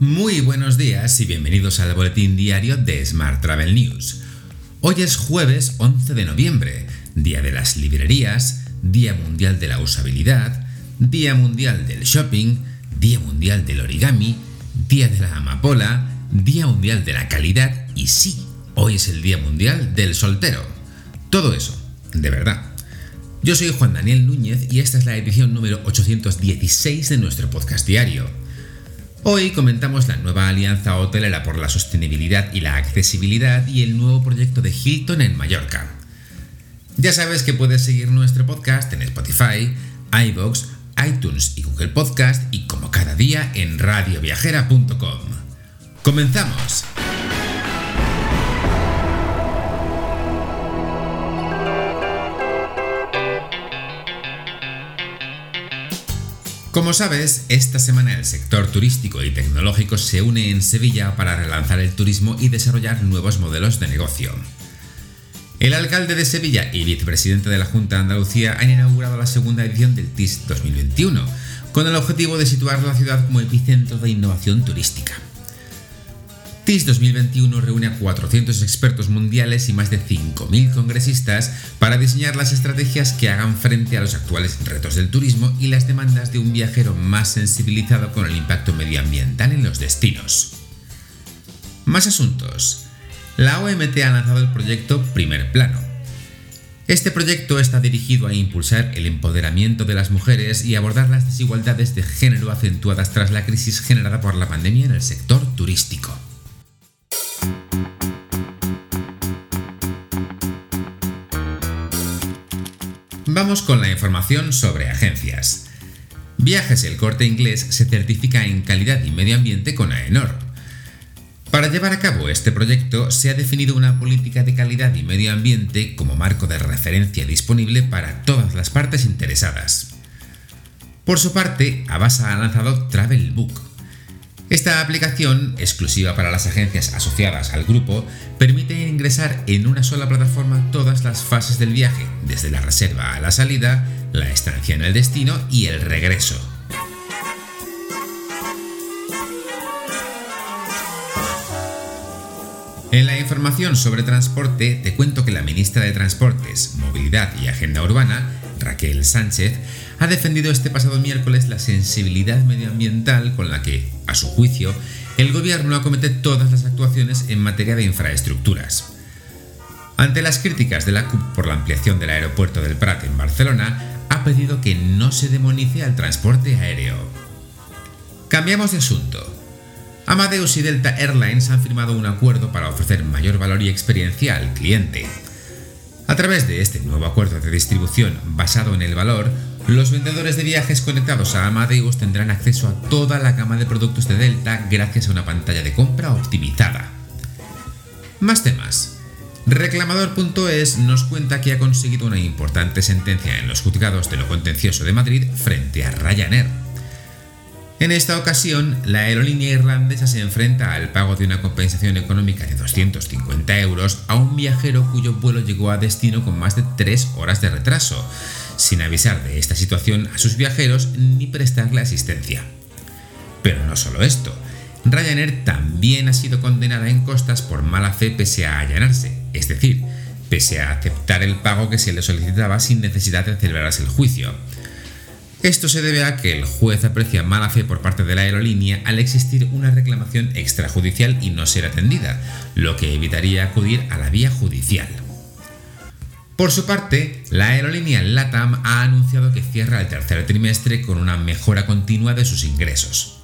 Muy buenos días y bienvenidos al boletín diario de Smart Travel News. Hoy es jueves 11 de noviembre, Día de las Librerías, Día Mundial de la Usabilidad, Día Mundial del Shopping, Día Mundial del Origami, Día de la Amapola, Día Mundial de la Calidad y sí, hoy es el Día Mundial del Soltero. Todo eso, de verdad. Yo soy Juan Daniel Núñez y esta es la edición número 816 de nuestro podcast diario. Hoy comentamos la nueva alianza hotelera por la sostenibilidad y la accesibilidad y el nuevo proyecto de Hilton en Mallorca. Ya sabes que puedes seguir nuestro podcast en Spotify, iVoox, iTunes y Google Podcast y como cada día en radioviajera.com. ¡Comenzamos! Como sabes, esta semana el sector turístico y tecnológico se une en Sevilla para relanzar el turismo y desarrollar nuevos modelos de negocio. El alcalde de Sevilla y vicepresidente de la Junta de Andalucía han inaugurado la segunda edición del TIS 2021, con el objetivo de situar la ciudad como epicentro de innovación turística. TIS 2021 reúne a 400 expertos mundiales y más de 5.000 congresistas para diseñar las estrategias que hagan frente a los actuales retos del turismo y las demandas de un viajero más sensibilizado con el impacto medioambiental en los destinos. Más asuntos. La OMT ha lanzado el proyecto Primer Plano. Este proyecto está dirigido a impulsar el empoderamiento de las mujeres y abordar las desigualdades de género acentuadas tras la crisis generada por la pandemia en el sector turístico. Vamos con la información sobre agencias. Viajes El Corte Inglés se certifica en calidad y medio ambiente con AENOR. Para llevar a cabo este proyecto se ha definido una política de calidad y medio ambiente como marco de referencia disponible para todas las partes interesadas. Por su parte, Avasa ha lanzado Travelbook, esta aplicación, exclusiva para las agencias asociadas al grupo, permite ingresar en una sola plataforma todas las fases del viaje, desde la reserva a la salida, la estancia en el destino y el regreso. En la información sobre transporte te cuento que la ministra de Transportes, Movilidad y Agenda Urbana, Raquel Sánchez, ha defendido este pasado miércoles la sensibilidad medioambiental con la que, a su juicio, el gobierno acomete todas las actuaciones en materia de infraestructuras. Ante las críticas de la CUP por la ampliación del aeropuerto del Prat en Barcelona, ha pedido que no se demonice al transporte aéreo. Cambiamos de asunto. Amadeus y Delta Airlines han firmado un acuerdo para ofrecer mayor valor y experiencia al cliente. A través de este nuevo acuerdo de distribución basado en el valor, los vendedores de viajes conectados a Amadeus tendrán acceso a toda la gama de productos de Delta gracias a una pantalla de compra optimizada. Más temas. Reclamador.es nos cuenta que ha conseguido una importante sentencia en los juzgados de lo contencioso de Madrid frente a Ryanair. En esta ocasión, la aerolínea irlandesa se enfrenta al pago de una compensación económica de 250 euros a un viajero cuyo vuelo llegó a destino con más de 3 horas de retraso, sin avisar de esta situación a sus viajeros ni prestarle asistencia. Pero no solo esto, Ryanair también ha sido condenada en costas por mala fe pese a allanarse, es decir, pese a aceptar el pago que se le solicitaba sin necesidad de celebrarse el juicio. Esto se debe a que el juez aprecia mala fe por parte de la aerolínea al existir una reclamación extrajudicial y no ser atendida, lo que evitaría acudir a la vía judicial. Por su parte, la aerolínea LATAM ha anunciado que cierra el tercer trimestre con una mejora continua de sus ingresos.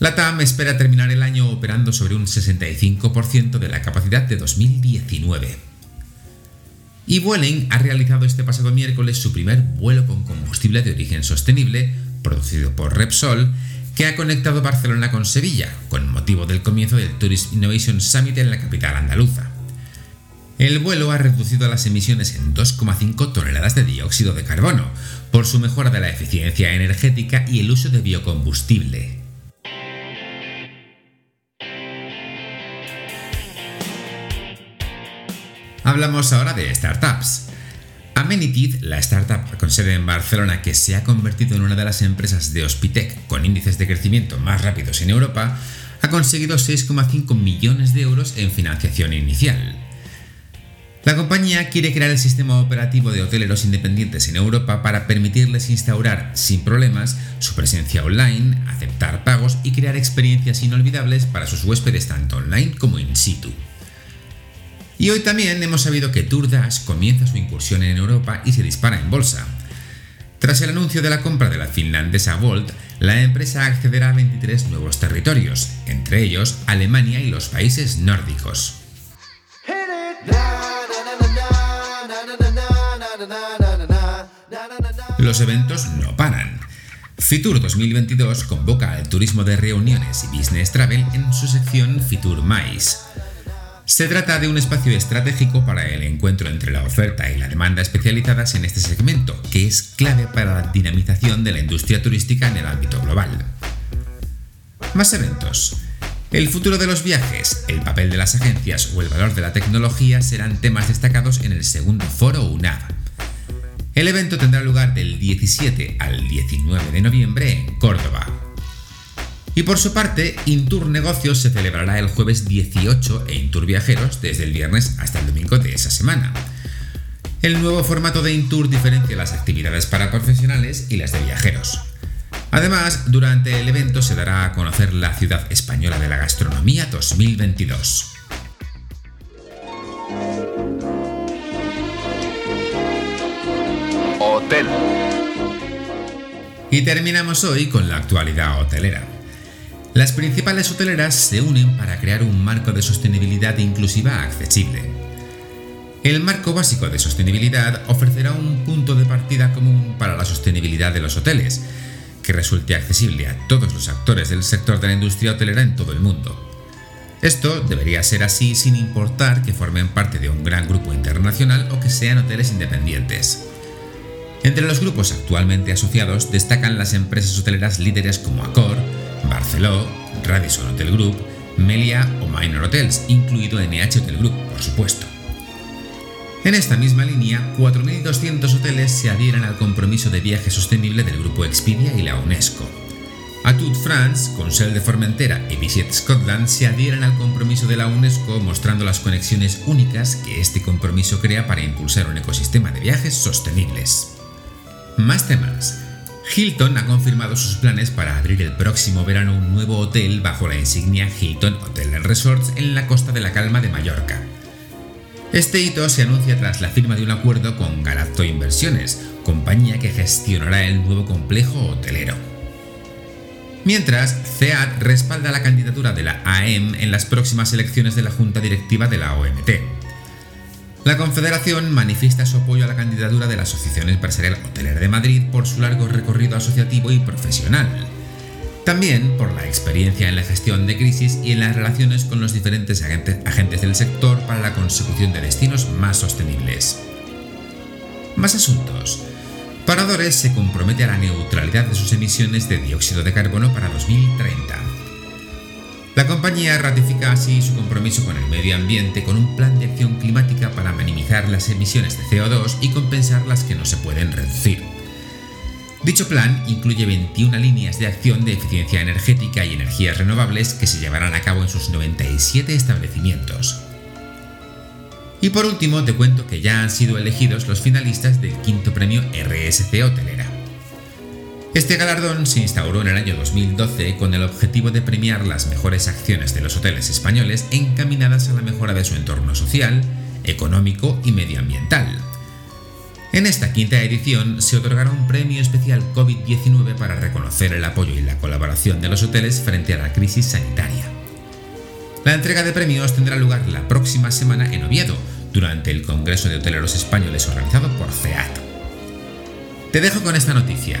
LATAM espera terminar el año operando sobre un 65% de la capacidad de 2019. Y Vueling ha realizado este pasado miércoles su primer vuelo con combustible de origen sostenible, producido por Repsol, que ha conectado Barcelona con Sevilla, con motivo del comienzo del Tourist Innovation Summit en la capital andaluza. El vuelo ha reducido las emisiones en 2,5 toneladas de dióxido de carbono, por su mejora de la eficiencia energética y el uso de biocombustible. Hablamos ahora de startups. Amenitid, la startup con sede en Barcelona que se ha convertido en una de las empresas de Hospitec con índices de crecimiento más rápidos en Europa, ha conseguido 6,5 millones de euros en financiación inicial. La compañía quiere crear el sistema operativo de hoteleros independientes en Europa para permitirles instaurar sin problemas su presencia online, aceptar pagos y crear experiencias inolvidables para sus huéspedes tanto online como in situ. Y hoy también hemos sabido que Tourdash comienza su incursión en Europa y se dispara en bolsa. Tras el anuncio de la compra de la finlandesa Volt, la empresa accederá a 23 nuevos territorios, entre ellos Alemania y los países nórdicos. Los eventos no paran. Fitur 2022 convoca al turismo de reuniones y business travel en su sección Fitur Mais. Se trata de un espacio estratégico para el encuentro entre la oferta y la demanda especializadas en este segmento, que es clave para la dinamización de la industria turística en el ámbito global. Más eventos. El futuro de los viajes, el papel de las agencias o el valor de la tecnología serán temas destacados en el segundo foro UNAV. El evento tendrá lugar del 17 al 19 de noviembre en Córdoba. Y por su parte, Intour Negocios se celebrará el jueves 18 e Intour Viajeros desde el viernes hasta el domingo de esa semana. El nuevo formato de Intour diferencia las actividades para profesionales y las de viajeros. Además, durante el evento se dará a conocer la ciudad española de la gastronomía 2022. Y terminamos hoy con la actualidad hotelera. Las principales hoteleras se unen para crear un marco de sostenibilidad inclusiva accesible. El marco básico de sostenibilidad ofrecerá un punto de partida común para la sostenibilidad de los hoteles, que resulte accesible a todos los actores del sector de la industria hotelera en todo el mundo. Esto debería ser así sin importar que formen parte de un gran grupo internacional o que sean hoteles independientes. Entre los grupos actualmente asociados destacan las empresas hoteleras líderes como Accor, Barceló, Radisson Hotel Group, Melia o Minor Hotels, incluido NH Hotel Group, por supuesto. En esta misma línea, 4.200 hoteles se adhieren al compromiso de viaje sostenible del grupo Expedia y la UNESCO. Atut France, Consell de Formentera y Visit Scotland se adhieren al compromiso de la UNESCO mostrando las conexiones únicas que este compromiso crea para impulsar un ecosistema de viajes sostenibles. Más temas. Hilton ha confirmado sus planes para abrir el próximo verano un nuevo hotel bajo la insignia Hilton Hotel Resorts en la costa de la Calma de Mallorca. Este hito se anuncia tras la firma de un acuerdo con Galacto Inversiones, compañía que gestionará el nuevo complejo hotelero. Mientras, CEAT respalda la candidatura de la AEM en las próximas elecciones de la Junta Directiva de la OMT. La Confederación manifiesta su apoyo a la candidatura de la Asociación Empresarial Hotelera de Madrid por su largo recorrido asociativo y profesional. También por la experiencia en la gestión de crisis y en las relaciones con los diferentes agentes del sector para la consecución de destinos más sostenibles. Más asuntos. Paradores se compromete a la neutralidad de sus emisiones de dióxido de carbono para 2030. La compañía ratifica así su compromiso con el medio ambiente con un plan de acción climática para minimizar las emisiones de CO2 y compensar las que no se pueden reducir. Dicho plan incluye 21 líneas de acción de eficiencia energética y energías renovables que se llevarán a cabo en sus 97 establecimientos. Y por último te cuento que ya han sido elegidos los finalistas del quinto premio RSC Hotelera. Este galardón se instauró en el año 2012 con el objetivo de premiar las mejores acciones de los hoteles españoles encaminadas a la mejora de su entorno social, económico y medioambiental. En esta quinta edición se otorgará un premio especial COVID-19 para reconocer el apoyo y la colaboración de los hoteles frente a la crisis sanitaria. La entrega de premios tendrá lugar la próxima semana en Oviedo, durante el Congreso de Hoteleros Españoles organizado por CEAT. Te dejo con esta noticia.